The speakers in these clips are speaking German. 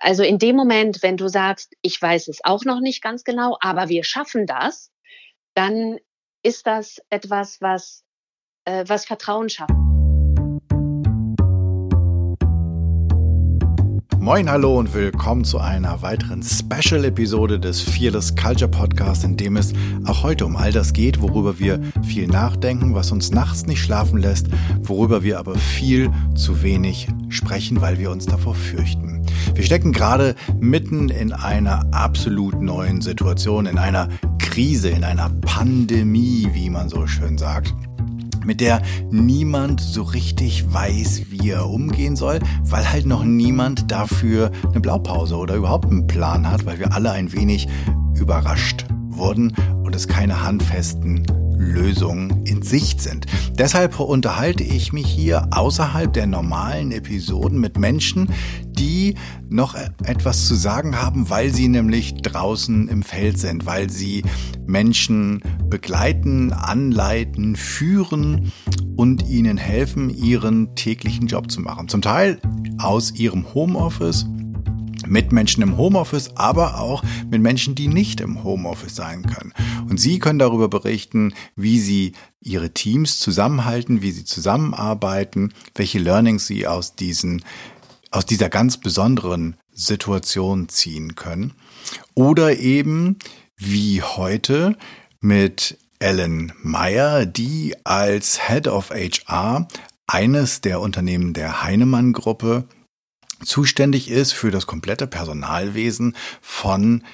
Also in dem Moment, wenn du sagst, ich weiß es auch noch nicht ganz genau, aber wir schaffen das, dann ist das etwas, was, äh, was Vertrauen schafft. Moin, hallo und willkommen zu einer weiteren Special-Episode des Fearless Culture Podcast, in dem es auch heute um all das geht, worüber wir viel nachdenken, was uns nachts nicht schlafen lässt, worüber wir aber viel zu wenig sprechen, weil wir uns davor fürchten. Wir stecken gerade mitten in einer absolut neuen Situation, in einer Krise, in einer Pandemie, wie man so schön sagt mit der niemand so richtig weiß, wie er umgehen soll, weil halt noch niemand dafür eine Blaupause oder überhaupt einen Plan hat, weil wir alle ein wenig überrascht wurden und es keine handfesten Lösungen in Sicht sind. Deshalb unterhalte ich mich hier außerhalb der normalen Episoden mit Menschen, die noch etwas zu sagen haben, weil sie nämlich draußen im Feld sind, weil sie Menschen begleiten, anleiten, führen und ihnen helfen, ihren täglichen Job zu machen. Zum Teil aus ihrem Homeoffice mit Menschen im Homeoffice, aber auch mit Menschen, die nicht im Homeoffice sein können. Und Sie können darüber berichten, wie Sie Ihre Teams zusammenhalten, wie Sie zusammenarbeiten, welche Learnings Sie aus diesen, aus dieser ganz besonderen Situation ziehen können. Oder eben, wie heute, mit Ellen Meyer, die als Head of HR eines der Unternehmen der Heinemann Gruppe zuständig ist für das komplette Personalwesen von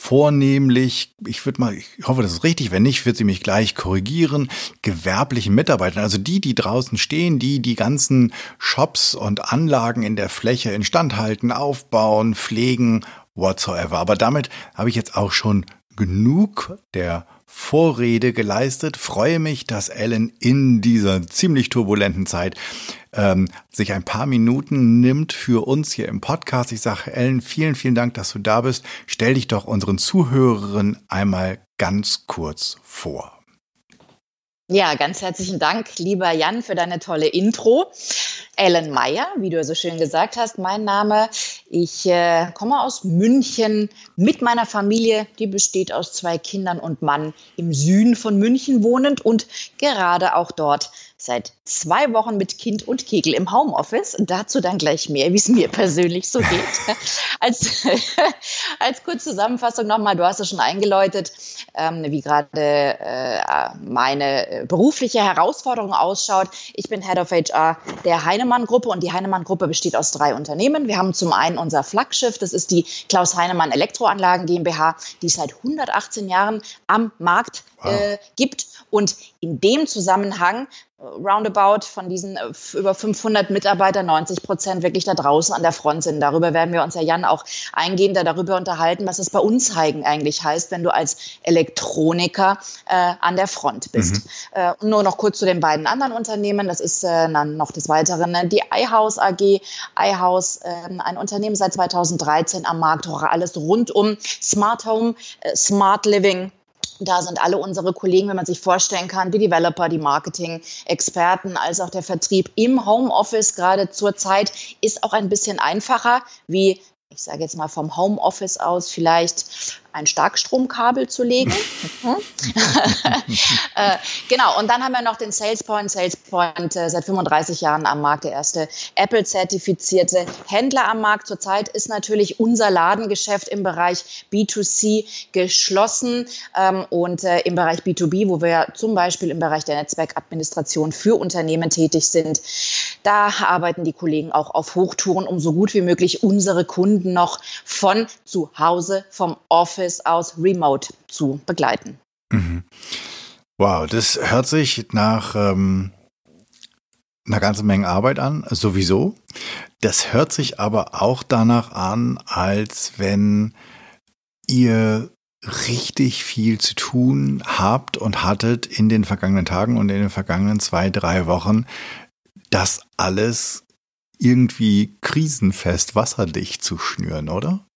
vornehmlich, ich würde mal, ich hoffe, das ist richtig, wenn nicht, wird sie mich gleich korrigieren, gewerblichen Mitarbeitern, also die, die draußen stehen, die die ganzen Shops und Anlagen in der Fläche instand halten, aufbauen, pflegen, whatsoever. Aber damit habe ich jetzt auch schon genug der Vorrede geleistet. Freue mich, dass Ellen in dieser ziemlich turbulenten Zeit ähm, sich ein paar Minuten nimmt für uns hier im Podcast. Ich sage Ellen, vielen, vielen Dank, dass du da bist. Stell dich doch unseren Zuhörerinnen einmal ganz kurz vor. Ja, ganz herzlichen Dank, lieber Jan, für deine tolle Intro. Ellen Meyer, wie du so schön gesagt hast, mein Name. Ich äh, komme aus München mit meiner Familie, die besteht aus zwei Kindern und Mann im Süden von München wohnend und gerade auch dort seit zwei Wochen mit Kind und Kegel im Homeoffice. Dazu dann gleich mehr, wie es mir persönlich so geht. als, als kurze Zusammenfassung nochmal, du hast es schon eingeläutet, ähm, wie gerade äh, meine berufliche Herausforderung ausschaut. Ich bin Head of HR der Heinemann-Gruppe und die Heinemann-Gruppe besteht aus drei Unternehmen. Wir haben zum einen unser Flaggschiff, das ist die Klaus Heinemann Elektroanlagen GmbH, die es seit 118 Jahren am Markt wow. äh, gibt. Und in dem Zusammenhang roundabout von diesen äh, über 500 Mitarbeitern 90 Prozent wirklich da draußen an der Front sind. Darüber werden wir uns ja Jan auch eingehender darüber unterhalten, was es bei uns eigentlich heißt, wenn du als Elektroniker äh, an der Front bist. Mhm. Äh, nur noch kurz zu den beiden anderen Unternehmen. Das ist äh, dann noch des Weiteren ne, die iHouse AG. iHouse, äh, ein Unternehmen seit 2013 am Markt, alles rund um Smart Home, äh, Smart Living, da sind alle unsere Kollegen, wenn man sich vorstellen kann, die Developer, die Marketing-Experten, als auch der Vertrieb im Homeoffice gerade zur Zeit ist auch ein bisschen einfacher, wie ich sage jetzt mal vom Homeoffice aus vielleicht ein Starkstromkabel zu legen. Äh, genau, und dann haben wir noch den SalesPoint. SalesPoint äh, seit 35 Jahren am Markt, der erste Apple-zertifizierte Händler am Markt. Zurzeit ist natürlich unser Ladengeschäft im Bereich B2C geschlossen ähm, und äh, im Bereich B2B, wo wir zum Beispiel im Bereich der Netzwerkadministration für Unternehmen tätig sind, da arbeiten die Kollegen auch auf Hochtouren, um so gut wie möglich unsere Kunden noch von zu Hause, vom Office Homeoffice aus remote zu begleiten. Mhm. Wow, das hört sich nach ähm, einer ganzen Menge Arbeit an, sowieso. Das hört sich aber auch danach an, als wenn ihr richtig viel zu tun habt und hattet in den vergangenen Tagen und in den vergangenen zwei, drei Wochen, das alles irgendwie krisenfest wasserdicht zu schnüren, oder?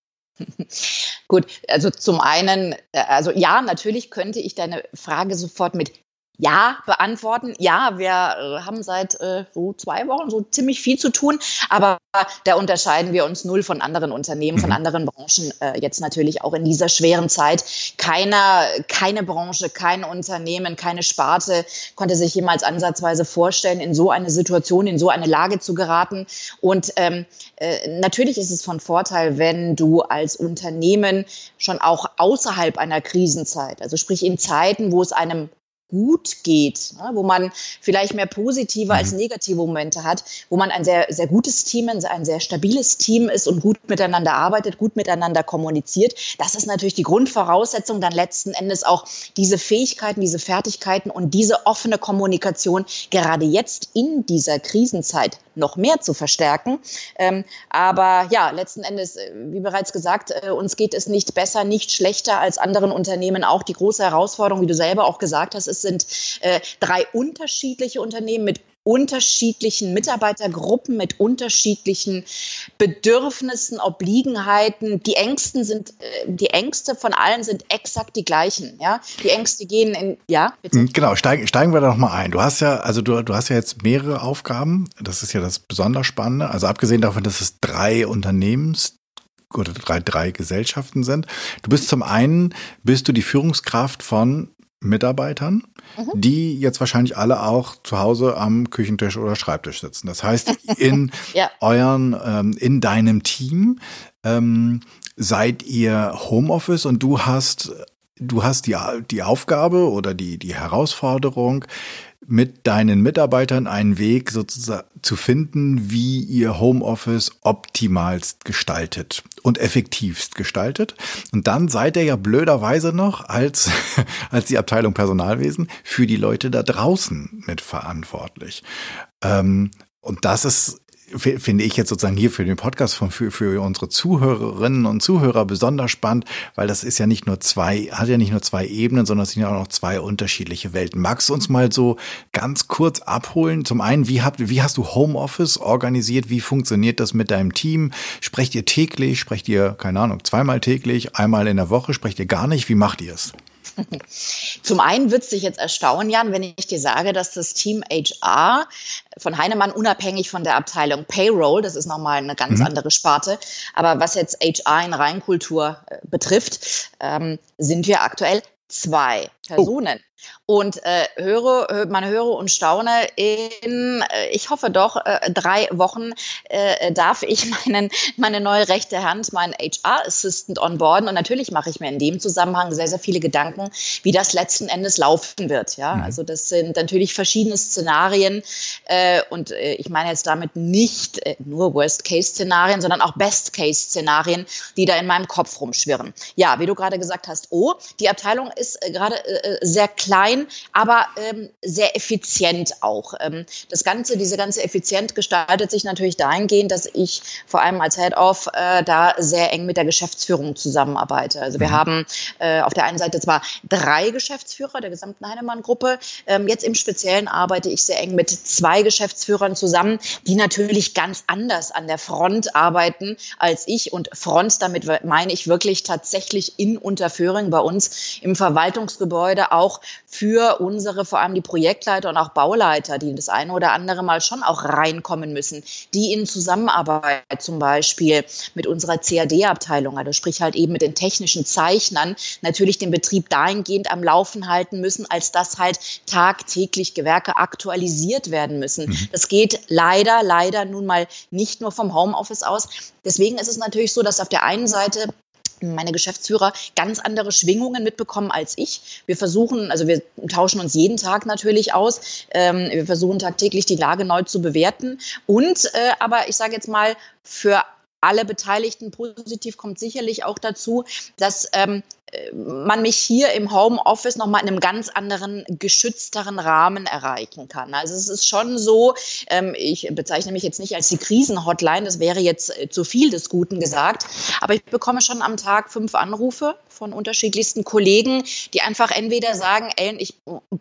Gut, also zum einen, äh, also ja, natürlich könnte ich deine Frage sofort mit ja beantworten. Ja, wir äh, haben seit äh, so zwei Wochen so ziemlich viel zu tun, aber da unterscheiden wir uns null von anderen Unternehmen, von mhm. anderen Branchen. Äh, jetzt natürlich auch in dieser schweren Zeit. Keiner, keine Branche, kein Unternehmen, keine Sparte konnte sich jemals ansatzweise vorstellen, in so eine Situation, in so eine Lage zu geraten. Und ähm, äh, natürlich ist es von Vorteil, wenn du als Unternehmen schon auch außerhalb einer Krisenzeit, also sprich in Zeiten, wo es einem gut geht, ne, wo man vielleicht mehr positive als mhm. negative Momente hat, wo man ein sehr, sehr gutes Team, ein sehr stabiles Team ist und gut miteinander arbeitet, gut miteinander kommuniziert. Das ist natürlich die Grundvoraussetzung, dann letzten Endes auch diese Fähigkeiten, diese Fertigkeiten und diese offene Kommunikation gerade jetzt in dieser Krisenzeit noch mehr zu verstärken. Ähm, aber ja, letzten Endes, äh, wie bereits gesagt, äh, uns geht es nicht besser, nicht schlechter als anderen Unternehmen. Auch die große Herausforderung, wie du selber auch gesagt hast, ist, sind äh, drei unterschiedliche Unternehmen mit unterschiedlichen Mitarbeitergruppen mit unterschiedlichen Bedürfnissen, Obliegenheiten. Die Ängsten sind, äh, die Ängste von allen sind exakt die gleichen. Ja, die Ängste gehen in, ja, bitte. Hm, genau, steigen, steigen wir da noch mal ein. Du hast ja, also du, du hast ja jetzt mehrere Aufgaben. Das ist ja das besonders Spannende. Also abgesehen davon, dass es drei Unternehmens oder drei, drei Gesellschaften sind. Du bist zum einen, bist du die Führungskraft von Mitarbeitern, mhm. die jetzt wahrscheinlich alle auch zu Hause am Küchentisch oder Schreibtisch sitzen. Das heißt, in ja. euren, ähm, in deinem Team ähm, seid ihr Homeoffice und du hast, du hast die, die Aufgabe oder die, die Herausforderung, mit deinen Mitarbeitern einen Weg sozusagen zu finden, wie ihr Homeoffice optimalst gestaltet und effektivst gestaltet. Und dann seid ihr ja blöderweise noch als, als die Abteilung Personalwesen für die Leute da draußen mitverantwortlich. Ähm, und das ist finde ich jetzt sozusagen hier für den Podcast von, für, für unsere Zuhörerinnen und Zuhörer besonders spannend, weil das ist ja nicht nur zwei, hat ja nicht nur zwei Ebenen, sondern es sind ja auch noch zwei unterschiedliche Welten. Magst du uns mal so ganz kurz abholen? Zum einen, wie habt, wie hast du Homeoffice organisiert? Wie funktioniert das mit deinem Team? Sprecht ihr täglich? Sprecht ihr, keine Ahnung, zweimal täglich? Einmal in der Woche? Sprecht ihr gar nicht? Wie macht ihr es? Zum einen wird es dich jetzt erstaunen, Jan, wenn ich dir sage, dass das Team HR von Heinemann unabhängig von der Abteilung Payroll, das ist nochmal eine ganz mhm. andere Sparte, aber was jetzt HR in Reinkultur äh, betrifft, ähm, sind wir aktuell zwei oh. Personen. Oh. Und äh, höre, man höre und staune, in, äh, ich hoffe doch, äh, drei Wochen äh, darf ich meinen, meine neue rechte Hand, meinen HR-Assistant onboarden. Und natürlich mache ich mir in dem Zusammenhang sehr, sehr viele Gedanken, wie das letzten Endes laufen wird. Ja, mhm. also das sind natürlich verschiedene Szenarien. Äh, und äh, ich meine jetzt damit nicht äh, nur Worst-Case-Szenarien, sondern auch Best-Case-Szenarien, die da in meinem Kopf rumschwirren. Ja, wie du gerade gesagt hast, oh, die Abteilung ist äh, gerade äh, sehr klein, aber ähm, sehr effizient auch. Ähm, das Ganze, diese ganze Effizienz gestaltet sich natürlich dahingehend, dass ich vor allem als Head-Off äh, da sehr eng mit der Geschäftsführung zusammenarbeite. Also wir mhm. haben äh, auf der einen Seite zwar drei Geschäftsführer der gesamten Heinemann-Gruppe. Ähm, jetzt im Speziellen arbeite ich sehr eng mit zwei Geschäftsführern zusammen, die natürlich ganz anders an der Front arbeiten als ich. Und Front, damit meine ich wirklich tatsächlich in Unterföhring bei uns im Verwaltungsgebäude auch für unsere, vor allem die Projektleiter und auch Bauleiter, die das eine oder andere Mal schon auch reinkommen müssen, die in Zusammenarbeit zum Beispiel mit unserer CAD-Abteilung, also sprich halt eben mit den technischen Zeichnern, natürlich den Betrieb dahingehend am Laufen halten müssen, als dass halt tagtäglich Gewerke aktualisiert werden müssen. Mhm. Das geht leider, leider nun mal nicht nur vom Homeoffice aus. Deswegen ist es natürlich so, dass auf der einen Seite meine Geschäftsführer ganz andere Schwingungen mitbekommen als ich. Wir versuchen, also wir tauschen uns jeden Tag natürlich aus. Ähm, wir versuchen tagtäglich die Lage neu zu bewerten. Und äh, aber ich sage jetzt mal, für alle Beteiligten positiv kommt sicherlich auch dazu, dass ähm, man mich hier im Homeoffice nochmal in einem ganz anderen, geschützteren Rahmen erreichen kann. Also es ist schon so, ähm, ich bezeichne mich jetzt nicht als die Krisenhotline, das wäre jetzt äh, zu viel des Guten gesagt, aber ich bekomme schon am Tag fünf Anrufe von unterschiedlichsten Kollegen, die einfach entweder sagen, Ellen, ich,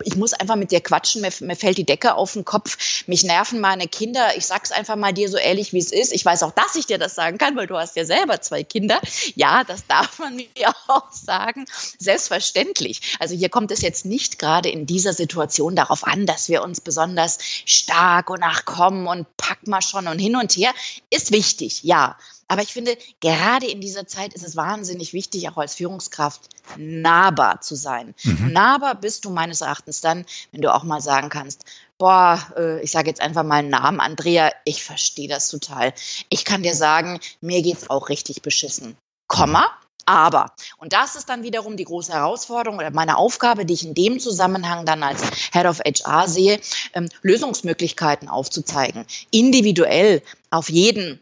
ich muss einfach mit dir quatschen, mir, mir fällt die Decke auf den Kopf, mich nerven meine Kinder, ich sag's einfach mal dir so ehrlich, wie es ist. Ich weiß auch, dass ich dir das sagen kann, weil du hast ja selber zwei Kinder. Ja, das darf man mir auch sagen sagen, selbstverständlich. Also hier kommt es jetzt nicht gerade in dieser Situation darauf an, dass wir uns besonders stark und nachkommen und pack mal schon und hin und her. Ist wichtig, ja. Aber ich finde, gerade in dieser Zeit ist es wahnsinnig wichtig, auch als Führungskraft nahbar zu sein. Mhm. Nahbar bist du meines Erachtens dann, wenn du auch mal sagen kannst, boah, äh, ich sage jetzt einfach mal einen Namen, Andrea, ich verstehe das total. Ich kann dir sagen, mir geht's auch richtig beschissen. Komma, aber, und das ist dann wiederum die große Herausforderung oder meine Aufgabe, die ich in dem Zusammenhang dann als Head of HR sehe, ähm, Lösungsmöglichkeiten aufzuzeigen, individuell auf jeden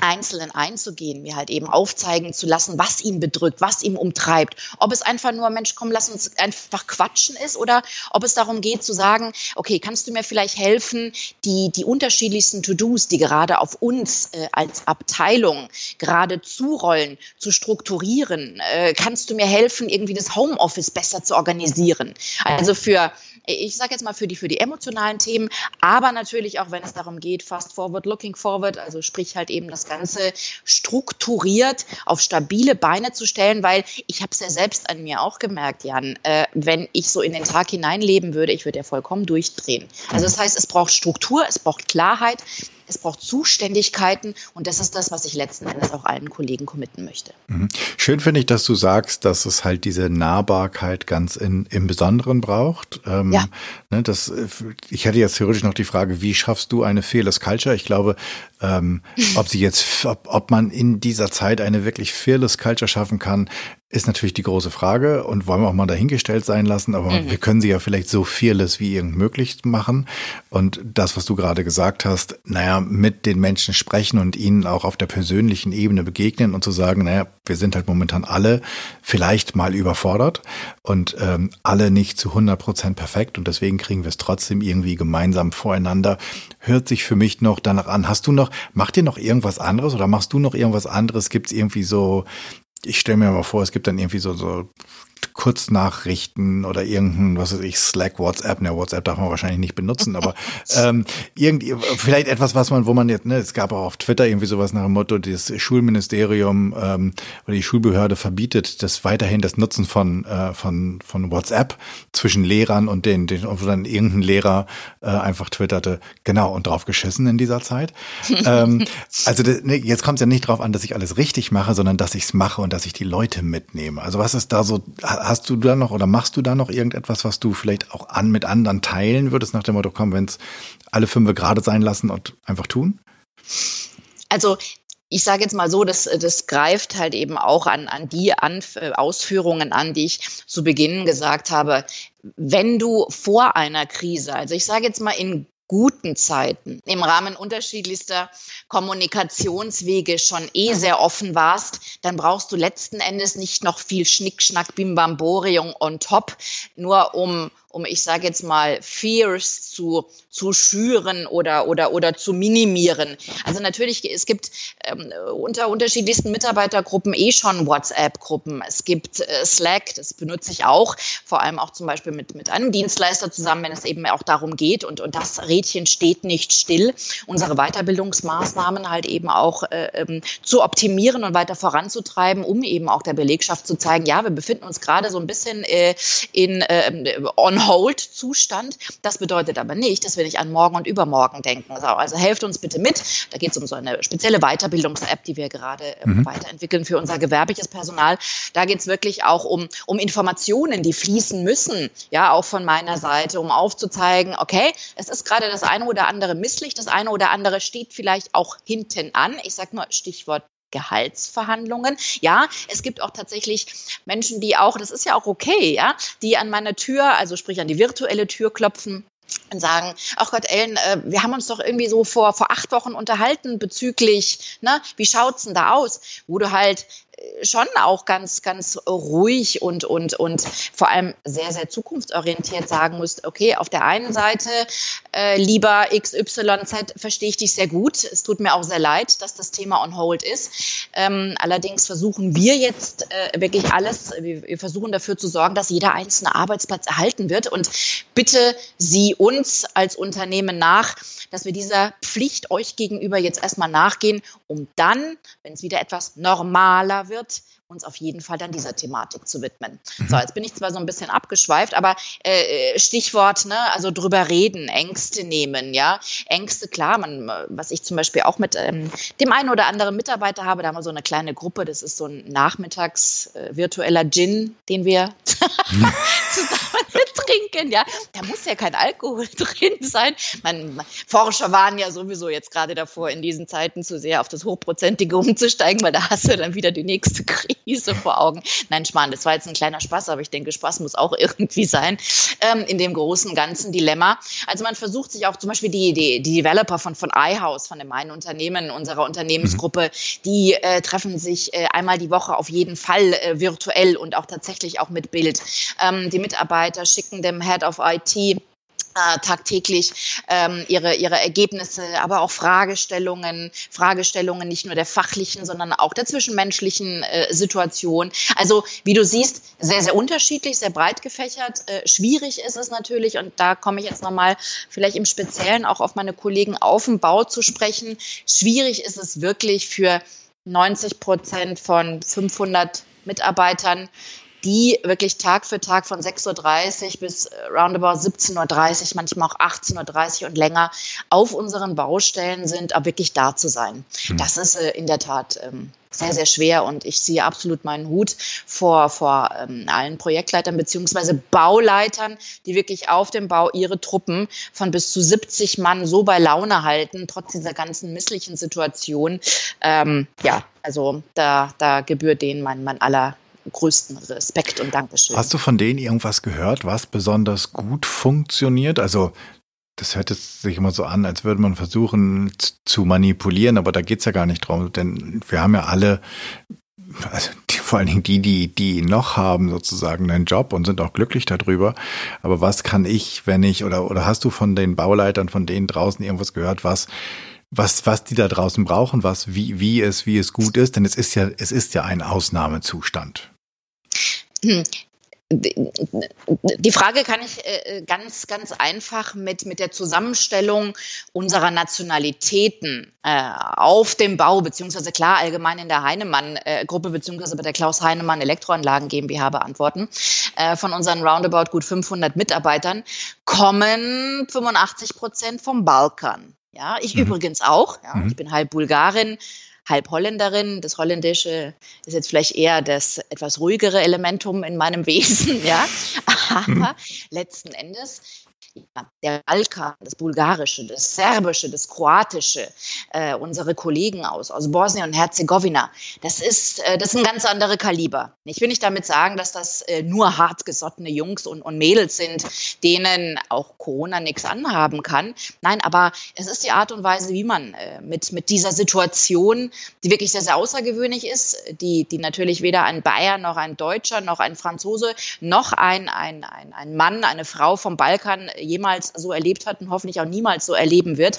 Einzelnen einzugehen, mir halt eben aufzeigen zu lassen, was ihn bedrückt, was ihn umtreibt. Ob es einfach nur, Mensch, komm, lass uns einfach quatschen ist oder ob es darum geht zu sagen, okay, kannst du mir vielleicht helfen, die, die unterschiedlichsten To-Dos, die gerade auf uns äh, als Abteilung gerade zurollen, zu strukturieren? Äh, kannst du mir helfen, irgendwie das Homeoffice besser zu organisieren? Also für ich sage jetzt mal für die, für die emotionalen Themen, aber natürlich auch, wenn es darum geht, fast forward, looking forward, also sprich halt eben das Ganze strukturiert auf stabile Beine zu stellen, weil ich habe es ja selbst an mir auch gemerkt, Jan, äh, wenn ich so in den Tag hineinleben würde, ich würde ja vollkommen durchdrehen. Also das heißt, es braucht Struktur, es braucht Klarheit, es braucht Zuständigkeiten und das ist das, was ich letzten Endes auch allen Kollegen committen möchte. Mhm. Schön finde ich, dass du sagst, dass es halt diese Nahbarkeit ganz in, im Besonderen braucht. Ähm, ja. Ne, das, ich hätte jetzt theoretisch noch die Frage, wie schaffst du eine Fearless Culture? Ich glaube, ähm, ob sie jetzt, ob, ob man in dieser Zeit eine wirklich Fearless Culture schaffen kann, ist natürlich die große Frage und wollen wir auch mal dahingestellt sein lassen, aber mhm. wir können sie ja vielleicht so fearless wie irgend möglich machen. Und das, was du gerade gesagt hast, naja, mit den Menschen sprechen und ihnen auch auf der persönlichen Ebene begegnen und zu sagen, naja, wir sind halt momentan alle vielleicht mal überfordert und ähm, alle nicht zu 100 Prozent perfekt und deswegen kriegen wir es trotzdem irgendwie gemeinsam voreinander. Hört sich für mich noch danach an. Hast du noch, macht ihr noch irgendwas anderes oder machst du noch irgendwas anderes? Gibt es irgendwie so ich stelle mir mal vor, es gibt dann irgendwie so, so Kurznachrichten oder irgendein, was weiß ich, Slack, WhatsApp, ne, WhatsApp darf man wahrscheinlich nicht benutzen, aber ähm, irgendwie, vielleicht etwas, was man, wo man jetzt, ne, es gab auch auf Twitter irgendwie sowas nach dem Motto, das Schulministerium ähm, oder die Schulbehörde verbietet das weiterhin das Nutzen von, äh, von, von WhatsApp zwischen Lehrern und den, den wo dann irgendein Lehrer äh, einfach twitterte, genau, und drauf geschissen in dieser Zeit. ähm, also das, ne, jetzt kommt es ja nicht drauf an, dass ich alles richtig mache, sondern dass ich es mache und dass ich die Leute mitnehme. Also was ist da so, hast du da noch oder machst du da noch irgendetwas, was du vielleicht auch an mit anderen teilen würdest, nach dem Motto, komm, wenn es alle fünf gerade sein lassen und einfach tun? Also ich sage jetzt mal so, das, das greift halt eben auch an, an die Anf Ausführungen an, die ich zu Beginn gesagt habe. Wenn du vor einer Krise, also ich sage jetzt mal in guten Zeiten. Im Rahmen unterschiedlichster Kommunikationswege schon eh sehr offen warst, dann brauchst du letzten Endes nicht noch viel Schnickschnack, Bimbamborium on top, nur um um, ich sage jetzt mal, Fears zu, zu schüren oder, oder, oder zu minimieren. Also natürlich, es gibt ähm, unter unterschiedlichsten Mitarbeitergruppen eh schon WhatsApp-Gruppen. Es gibt äh, Slack, das benutze ich auch, vor allem auch zum Beispiel mit, mit einem Dienstleister zusammen, wenn es eben auch darum geht. Und, und das Rädchen steht nicht still, unsere Weiterbildungsmaßnahmen halt eben auch äh, ähm, zu optimieren und weiter voranzutreiben, um eben auch der Belegschaft zu zeigen, ja, wir befinden uns gerade so ein bisschen äh, in äh, on Hold-Zustand. Das bedeutet aber nicht, dass wir nicht an morgen und übermorgen denken. Also, also helft uns bitte mit. Da geht es um so eine spezielle Weiterbildungs-App, die wir gerade äh, mhm. weiterentwickeln für unser gewerbliches Personal. Da geht es wirklich auch um, um Informationen, die fließen müssen, ja, auch von meiner Seite, um aufzuzeigen, okay, es ist gerade das eine oder andere misslich, das eine oder andere steht vielleicht auch hinten an. Ich sage nur Stichwort Gehaltsverhandlungen. Ja, es gibt auch tatsächlich Menschen, die auch, das ist ja auch okay, ja, die an meine Tür, also sprich an die virtuelle Tür klopfen und sagen, ach Gott, Ellen, äh, wir haben uns doch irgendwie so vor, vor acht Wochen unterhalten bezüglich, ne, wie schaut's denn da aus? Wo du halt schon auch ganz, ganz ruhig und, und, und vor allem sehr, sehr zukunftsorientiert sagen musst, okay, auf der einen Seite, äh, lieber XYZ, verstehe ich dich sehr gut. Es tut mir auch sehr leid, dass das Thema on hold ist. Ähm, allerdings versuchen wir jetzt äh, wirklich alles, wir, wir versuchen dafür zu sorgen, dass jeder einzelne Arbeitsplatz erhalten wird. Und bitte Sie uns als Unternehmen nach, dass wir dieser Pflicht euch gegenüber jetzt erstmal nachgehen, um dann, wenn es wieder etwas normaler wird, uns auf jeden Fall dann dieser Thematik zu widmen. Mhm. So, jetzt bin ich zwar so ein bisschen abgeschweift, aber äh, Stichwort, ne, also drüber reden, Ängste nehmen, ja. Ängste, klar, man, was ich zum Beispiel auch mit ähm, dem einen oder anderen Mitarbeiter habe, da haben wir so eine kleine Gruppe, das ist so ein nachmittags äh, virtueller Gin, den wir zusammen trinken, ja. Da muss ja kein Alkohol drin sein. Man, Forscher waren ja sowieso jetzt gerade davor, in diesen Zeiten zu sehr auf das Hochprozentige umzusteigen, weil da hast du dann wieder die nächste Krise vor Augen. Nein, Schmarrn, das war jetzt ein kleiner Spaß, aber ich denke, Spaß muss auch irgendwie sein ähm, in dem großen, ganzen Dilemma. Also man versucht sich auch zum Beispiel die, die, die Developer von, von iHouse, von dem einen Unternehmen unserer Unternehmensgruppe, die äh, treffen sich äh, einmal die Woche auf jeden Fall äh, virtuell und auch tatsächlich auch mit Bild. Ähm, die Mitarbeiter schicken dem Head of IT tagtäglich ähm, ihre, ihre Ergebnisse, aber auch Fragestellungen, Fragestellungen nicht nur der fachlichen, sondern auch der zwischenmenschlichen äh, Situation. Also wie du siehst, sehr, sehr unterschiedlich, sehr breit gefächert. Äh, schwierig ist es natürlich und da komme ich jetzt nochmal vielleicht im Speziellen auch auf meine Kollegen auf dem Bau zu sprechen. Schwierig ist es wirklich für 90 Prozent von 500 Mitarbeitern die wirklich Tag für Tag von 6.30 Uhr bis äh, roundabout 17.30 Uhr, manchmal auch 18.30 Uhr und länger auf unseren Baustellen sind, aber wirklich da zu sein. Mhm. Das ist äh, in der Tat ähm, sehr, sehr schwer und ich ziehe absolut meinen Hut vor, vor ähm, allen Projektleitern beziehungsweise Bauleitern, die wirklich auf dem Bau ihre Truppen von bis zu 70 Mann so bei Laune halten, trotz dieser ganzen misslichen Situation. Ähm, ja, also da, da gebührt denen mein, mein aller größten Respekt und Dankeschön. Hast du von denen irgendwas gehört, was besonders gut funktioniert? Also das hört sich immer so an, als würde man versuchen zu manipulieren, aber da geht es ja gar nicht drum, denn wir haben ja alle, also die, vor allen Dingen die, die, die noch haben, sozusagen einen Job und sind auch glücklich darüber. Aber was kann ich, wenn ich, oder, oder hast du von den Bauleitern, von denen draußen irgendwas gehört, was was, was die da draußen brauchen, was, wie, wie es, wie es gut ist, denn es ist ja, es ist ja ein Ausnahmezustand. Die Frage kann ich äh, ganz, ganz einfach mit, mit der Zusammenstellung unserer Nationalitäten äh, auf dem Bau, beziehungsweise klar allgemein in der Heinemann-Gruppe, beziehungsweise bei der Klaus Heinemann Elektroanlagen GmbH beantworten. Äh, von unseren roundabout gut 500 Mitarbeitern kommen 85 Prozent vom Balkan. Ja, ich mhm. übrigens auch. Ja, mhm. Ich bin halb Bulgarin, halb Holländerin. Das Holländische ist jetzt vielleicht eher das etwas ruhigere Elementum in meinem Wesen, ja. Aber mhm. letzten Endes der Balkan, das Bulgarische, das Serbische, das Kroatische, äh, unsere Kollegen aus, aus Bosnien und Herzegowina, das ist, äh, das sind ganz andere Kaliber. Ich will nicht damit sagen, dass das äh, nur hartgesottene Jungs und, und Mädels sind, denen auch Corona nichts anhaben kann. Nein, aber es ist die Art und Weise, wie man äh, mit, mit dieser Situation, die wirklich sehr, sehr außergewöhnlich ist, die, die natürlich weder ein Bayer noch ein Deutscher noch ein Franzose noch ein, ein, ein, ein Mann, eine Frau vom Balkan jemals so erlebt hat und hoffentlich auch niemals so erleben wird,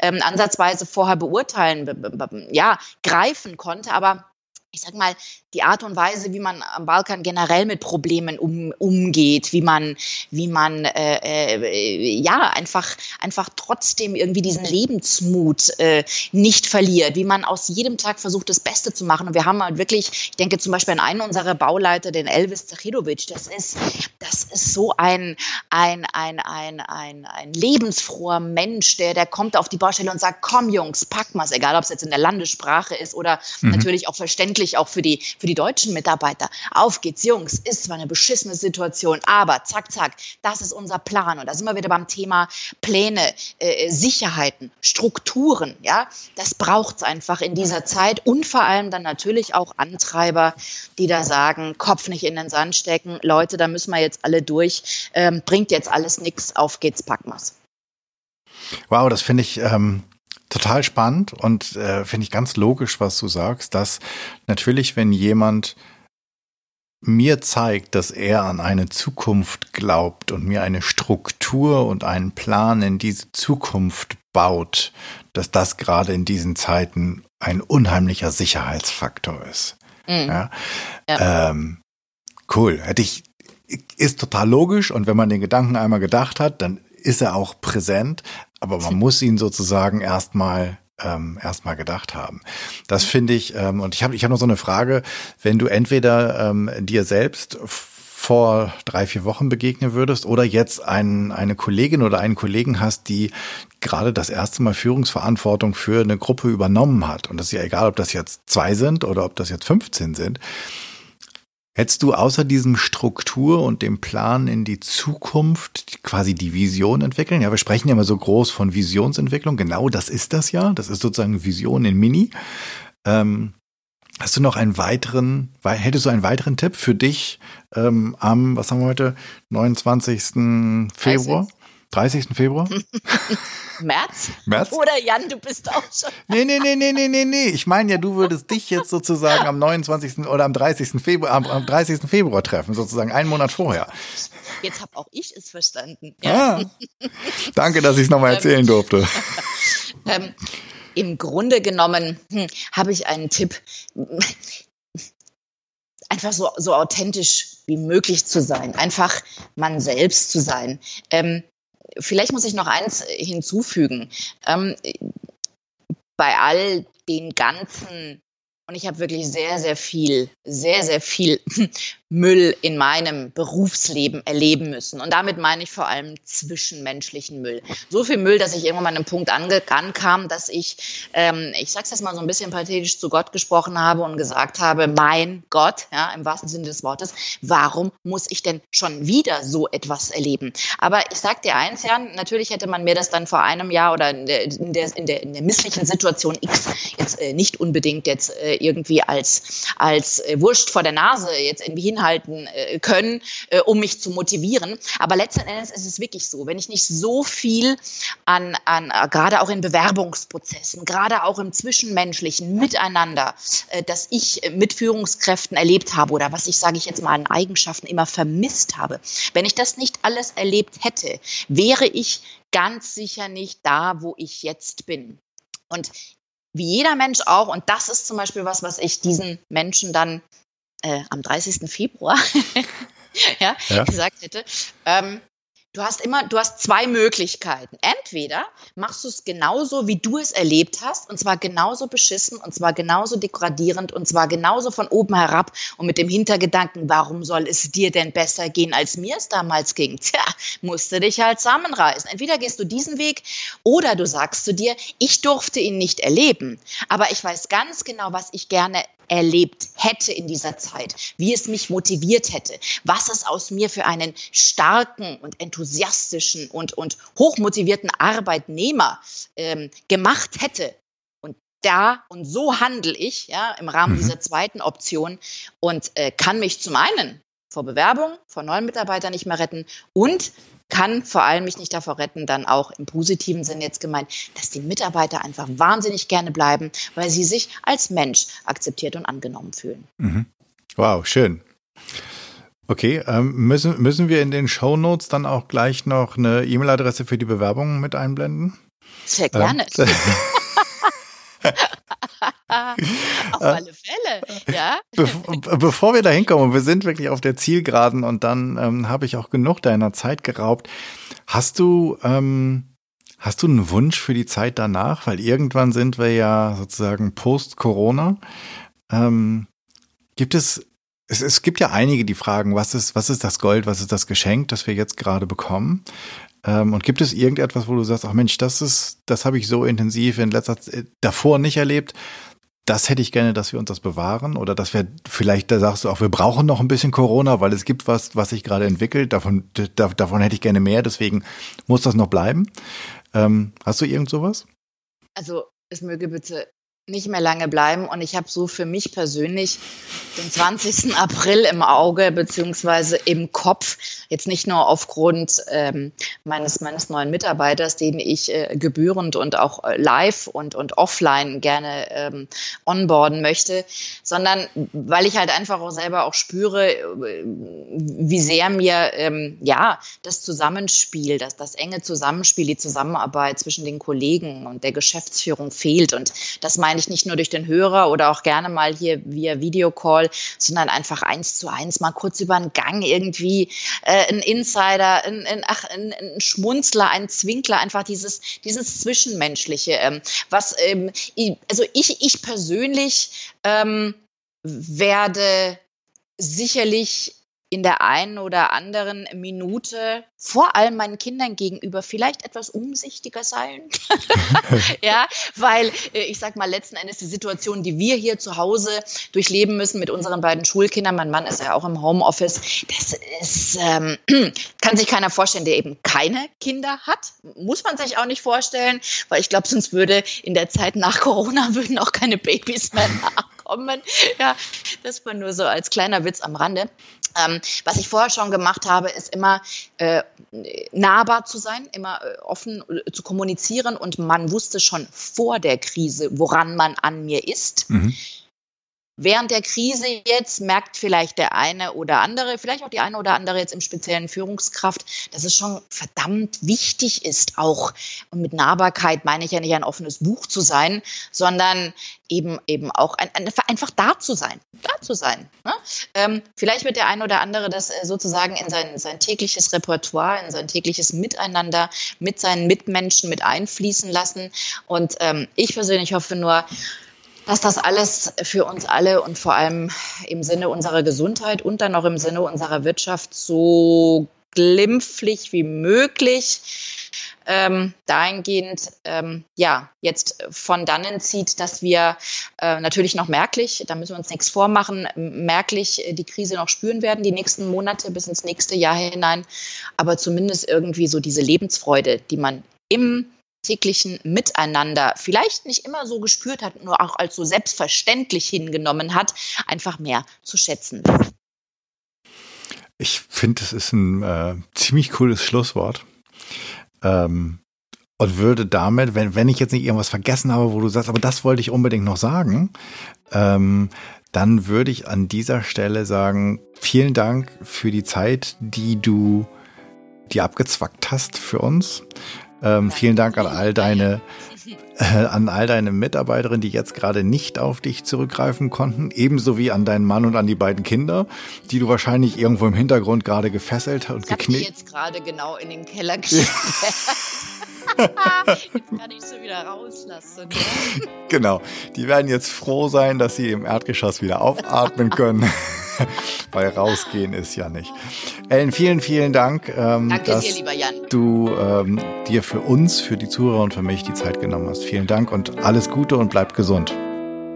ähm, ansatzweise vorher beurteilen, ja, greifen konnte. Aber ich sag mal, die Art und Weise, wie man am Balkan generell mit Problemen um, umgeht, wie man, wie man äh, äh, ja einfach, einfach trotzdem irgendwie diesen Lebensmut äh, nicht verliert, wie man aus jedem Tag versucht, das Beste zu machen. Und wir haben halt wirklich, ich denke zum Beispiel an einen unserer Bauleiter, den Elvis Zachidovic, das ist, das ist so ein, ein, ein, ein, ein, ein lebensfroher Mensch, der, der kommt auf die Baustelle und sagt, komm Jungs, pack mal's, egal ob es jetzt in der Landessprache ist oder mhm. natürlich auch verständlich auch für die, für die deutschen Mitarbeiter. Auf geht's, Jungs, ist zwar eine beschissene Situation, aber zack, zack, das ist unser Plan. Und da sind wir wieder beim Thema Pläne, äh, Sicherheiten, Strukturen. Ja, das braucht's einfach in dieser Zeit und vor allem dann natürlich auch Antreiber, die da sagen, Kopf nicht in den Sand stecken, Leute, da müssen wir jetzt alle durch, ähm, bringt jetzt alles nichts, auf geht's, packen wir's. Wow, das finde ich ähm, total spannend und äh, finde ich ganz logisch, was du sagst, dass natürlich, wenn jemand mir zeigt, dass er an eine Zukunft glaubt und mir eine Struktur und einen Plan in diese Zukunft baut, dass das gerade in diesen Zeiten ein unheimlicher Sicherheitsfaktor ist. Mhm. Ja? ja. Ähm, cool. Hätte ich, ist total logisch und wenn man den Gedanken einmal gedacht hat, dann ist er auch präsent aber man muss ihn sozusagen erstmal ähm, erstmal gedacht haben. Das finde ich, ähm, und ich habe ich hab noch so eine Frage, wenn du entweder ähm, dir selbst vor drei, vier Wochen begegnen würdest oder jetzt ein, eine Kollegin oder einen Kollegen hast, die gerade das erste Mal Führungsverantwortung für eine Gruppe übernommen hat. Und das ist ja egal, ob das jetzt zwei sind oder ob das jetzt 15 sind. Hättest du außer diesem Struktur und dem Plan in die Zukunft quasi die Vision entwickeln? Ja, wir sprechen ja immer so groß von Visionsentwicklung. Genau das ist das ja. Das ist sozusagen Vision in Mini. Ähm, Hast du noch einen weiteren, hättest du einen weiteren Tipp für dich ähm, am, was haben wir heute, 29. Februar? 30. Februar? März? März? Oder Jan, du bist auch schon. Nee, nee, nee, nee, nee, nee, nee. Ich meine ja, du würdest dich jetzt sozusagen am 29. oder am 30. Februar, am, am 30. Februar treffen, sozusagen einen Monat vorher. Jetzt habe auch ich es verstanden. Ja. Ah, danke, dass ich es nochmal erzählen durfte. ähm, im Grunde genommen hm, habe ich einen Tipp. Einfach so, so authentisch wie möglich zu sein, einfach man selbst zu sein. Ähm, vielleicht muss ich noch eins hinzufügen. Ähm, bei all den ganzen und ich habe wirklich sehr, sehr viel, sehr, sehr viel Müll in meinem Berufsleben erleben müssen. Und damit meine ich vor allem zwischenmenschlichen Müll. So viel Müll, dass ich irgendwann an einem Punkt ankam, dass ich, ähm, ich sag's jetzt mal so ein bisschen pathetisch, zu Gott gesprochen habe und gesagt habe, mein Gott, ja, im wahrsten Sinne des Wortes, warum muss ich denn schon wieder so etwas erleben? Aber ich sag dir eins, Jan, natürlich hätte man mir das dann vor einem Jahr oder in der, in der, in der, in der misslichen Situation X jetzt äh, nicht unbedingt jetzt äh, irgendwie als, als äh, Wurst vor der Nase jetzt irgendwie hinhalten äh, können, äh, um mich zu motivieren. Aber letzten Endes ist es wirklich so, wenn ich nicht so viel an, an äh, gerade auch in Bewerbungsprozessen, gerade auch im zwischenmenschlichen Miteinander, äh, dass ich mit Führungskräften erlebt habe oder was ich, sage ich jetzt mal, an Eigenschaften immer vermisst habe. Wenn ich das nicht alles erlebt hätte, wäre ich ganz sicher nicht da, wo ich jetzt bin. Und wie jeder Mensch auch, und das ist zum Beispiel was, was ich diesen Menschen dann äh, am 30. Februar ja, ja. gesagt hätte, ähm, Du hast immer, du hast zwei Möglichkeiten. Entweder machst du es genauso, wie du es erlebt hast, und zwar genauso beschissen, und zwar genauso degradierend, und zwar genauso von oben herab und mit dem Hintergedanken, warum soll es dir denn besser gehen, als mir es damals ging? Tja, musst du dich halt zusammenreißen. Entweder gehst du diesen Weg, oder du sagst zu dir, ich durfte ihn nicht erleben, aber ich weiß ganz genau, was ich gerne erlebt hätte in dieser Zeit, wie es mich motiviert hätte, was es aus mir für einen starken und enthusiastischen und, und hochmotivierten Arbeitnehmer ähm, gemacht hätte. Und da und so handle ich ja, im Rahmen mhm. dieser zweiten Option und äh, kann mich zum einen vor Bewerbung, vor neuen Mitarbeitern nicht mehr retten und kann vor allem mich nicht davor retten, dann auch im positiven Sinn jetzt gemeint, dass die Mitarbeiter einfach wahnsinnig gerne bleiben, weil sie sich als Mensch akzeptiert und angenommen fühlen. Mhm. Wow, schön. Okay, ähm, müssen, müssen wir in den Show Notes dann auch gleich noch eine E-Mail-Adresse für die Bewerbung mit einblenden? Sehr gerne. Ähm, äh, alle Fälle, ja. Be bevor wir da hinkommen, wir sind wirklich auf der Zielgeraden und dann ähm, habe ich auch genug deiner Zeit geraubt. Hast du, ähm, hast du einen Wunsch für die Zeit danach? Weil irgendwann sind wir ja sozusagen post-Corona. Ähm, gibt es, es, es gibt ja einige, die fragen, was ist, was ist das Gold, was ist das Geschenk, das wir jetzt gerade bekommen? Ähm, und gibt es irgendetwas, wo du sagst, ach Mensch, das ist, das habe ich so intensiv in letzter Zeit davor nicht erlebt. Das hätte ich gerne, dass wir uns das bewahren oder dass wir vielleicht, da sagst du auch, wir brauchen noch ein bisschen Corona, weil es gibt was, was sich gerade entwickelt. Davon, davon hätte ich gerne mehr, deswegen muss das noch bleiben. Ähm, hast du irgend sowas? Also es möge bitte nicht mehr lange bleiben. Und ich habe so für mich persönlich den 20. April im Auge beziehungsweise im Kopf. Jetzt nicht nur aufgrund ähm, meines, meines neuen Mitarbeiters, den ich äh, gebührend und auch äh, live und, und offline gerne ähm, onboarden möchte, sondern weil ich halt einfach auch selber auch spüre, äh, wie sehr mir ähm, ja das Zusammenspiel, das, das enge Zusammenspiel, die Zusammenarbeit zwischen den Kollegen und der Geschäftsführung fehlt und dass mein meine ich nicht nur durch den Hörer oder auch gerne mal hier via Videocall, sondern einfach eins zu eins mal kurz über einen Gang irgendwie äh, ein Insider, ein, ein, ach, ein, ein Schmunzler, ein Zwinkler, einfach dieses, dieses Zwischenmenschliche. Ähm, was, ähm, also ich, ich persönlich ähm, werde sicherlich in der einen oder anderen Minute vor allem meinen Kindern gegenüber vielleicht etwas umsichtiger sein. ja, weil äh, ich sag mal, letzten Endes die Situation, die wir hier zu Hause durchleben müssen mit unseren beiden Schulkindern, mein Mann ist ja auch im Homeoffice, das ist, ähm, kann sich keiner vorstellen, der eben keine Kinder hat. Muss man sich auch nicht vorstellen, weil ich glaube, sonst würde in der Zeit nach Corona würden auch keine Babys mehr nachkommen. Ja, das war nur so als kleiner Witz am Rande. Ähm, was ich vorher schon gemacht habe, ist immer äh, nahbar zu sein, immer äh, offen äh, zu kommunizieren und man wusste schon vor der Krise, woran man an mir ist. Mhm. Während der Krise jetzt merkt vielleicht der eine oder andere, vielleicht auch die eine oder andere jetzt im speziellen Führungskraft, dass es schon verdammt wichtig ist, auch und mit Nahbarkeit meine ich ja nicht ein offenes Buch zu sein, sondern eben eben auch ein, ein, einfach da zu sein, da zu sein. Ne? Ähm, vielleicht wird der eine oder andere das äh, sozusagen in sein, sein tägliches Repertoire, in sein tägliches Miteinander mit seinen Mitmenschen mit einfließen lassen. Und ähm, ich persönlich hoffe nur, dass das alles für uns alle und vor allem im Sinne unserer Gesundheit und dann auch im Sinne unserer Wirtschaft so glimpflich wie möglich ähm, dahingehend ähm, ja jetzt von dannen zieht, dass wir äh, natürlich noch merklich, da müssen wir uns nichts vormachen, merklich die Krise noch spüren werden, die nächsten Monate bis ins nächste Jahr hinein, aber zumindest irgendwie so diese Lebensfreude, die man im täglichen Miteinander vielleicht nicht immer so gespürt hat, nur auch als so selbstverständlich hingenommen hat, einfach mehr zu schätzen. Ich finde, das ist ein äh, ziemlich cooles Schlusswort. Ähm, und würde damit, wenn, wenn ich jetzt nicht irgendwas vergessen habe, wo du sagst, aber das wollte ich unbedingt noch sagen, ähm, dann würde ich an dieser Stelle sagen, vielen Dank für die Zeit, die du die abgezwackt hast für uns. Ähm, vielen Dank an all deine äh, an all deine Mitarbeiterinnen, die jetzt gerade nicht auf dich zurückgreifen konnten, ebenso wie an deinen Mann und an die beiden Kinder, die du wahrscheinlich irgendwo im Hintergrund gerade gefesselt und geknickt. Ich jetzt gerade genau in den Keller geschickt. jetzt kann ich sie wieder rauslassen. Genau, die werden jetzt froh sein, dass sie im Erdgeschoss wieder aufatmen können. Weil rausgehen ist ja nicht. Ellen, vielen, vielen Dank, ähm, Danke dass dir, lieber Jan. du ähm, dir für uns, für die Zuhörer und für mich die Zeit genommen hast. Vielen Dank und alles Gute und bleib gesund.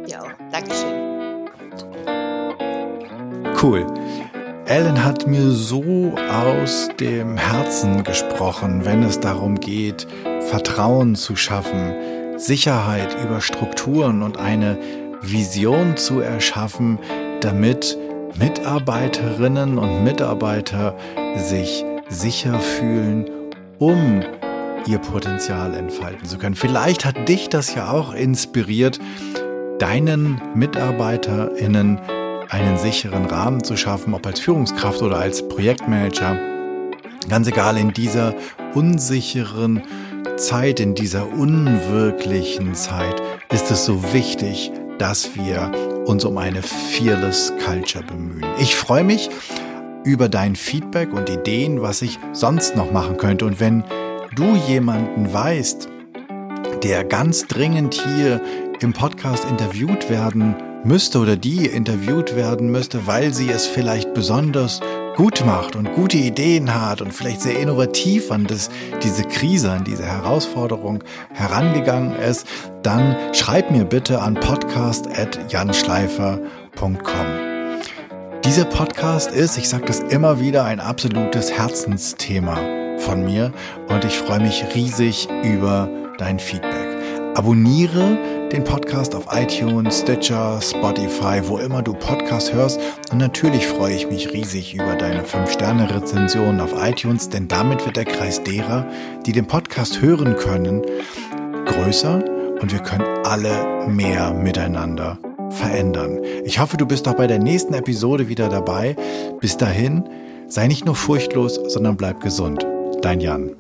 Ja, Dankeschön. Cool. Ellen hat mir so aus dem Herzen gesprochen, wenn es darum geht, Vertrauen zu schaffen, Sicherheit über Strukturen und eine Vision zu erschaffen, damit Mitarbeiterinnen und Mitarbeiter sich sicher fühlen, um ihr Potenzial entfalten zu können. Vielleicht hat dich das ja auch inspiriert, deinen Mitarbeiterinnen einen sicheren Rahmen zu schaffen, ob als Führungskraft oder als Projektmanager. Ganz egal, in dieser unsicheren Zeit, in dieser unwirklichen Zeit ist es so wichtig, dass wir uns um eine Fearless Culture bemühen. Ich freue mich über dein Feedback und Ideen, was ich sonst noch machen könnte. Und wenn du jemanden weißt, der ganz dringend hier im Podcast interviewt werden müsste oder die interviewt werden müsste, weil sie es vielleicht besonders gut macht und gute Ideen hat und vielleicht sehr innovativ an das, diese Krise, an diese Herausforderung herangegangen ist, dann schreib mir bitte an podcast.janschleifer.com. Dieser Podcast ist, ich sage das immer wieder, ein absolutes Herzensthema von mir und ich freue mich riesig über dein Feedback. Abonniere den Podcast auf iTunes, Stitcher, Spotify, wo immer du Podcast hörst. Und natürlich freue ich mich riesig über deine 5-Sterne-Rezension auf iTunes, denn damit wird der Kreis derer, die den Podcast hören können, größer und wir können alle mehr miteinander verändern. Ich hoffe, du bist auch bei der nächsten Episode wieder dabei. Bis dahin, sei nicht nur furchtlos, sondern bleib gesund. Dein Jan.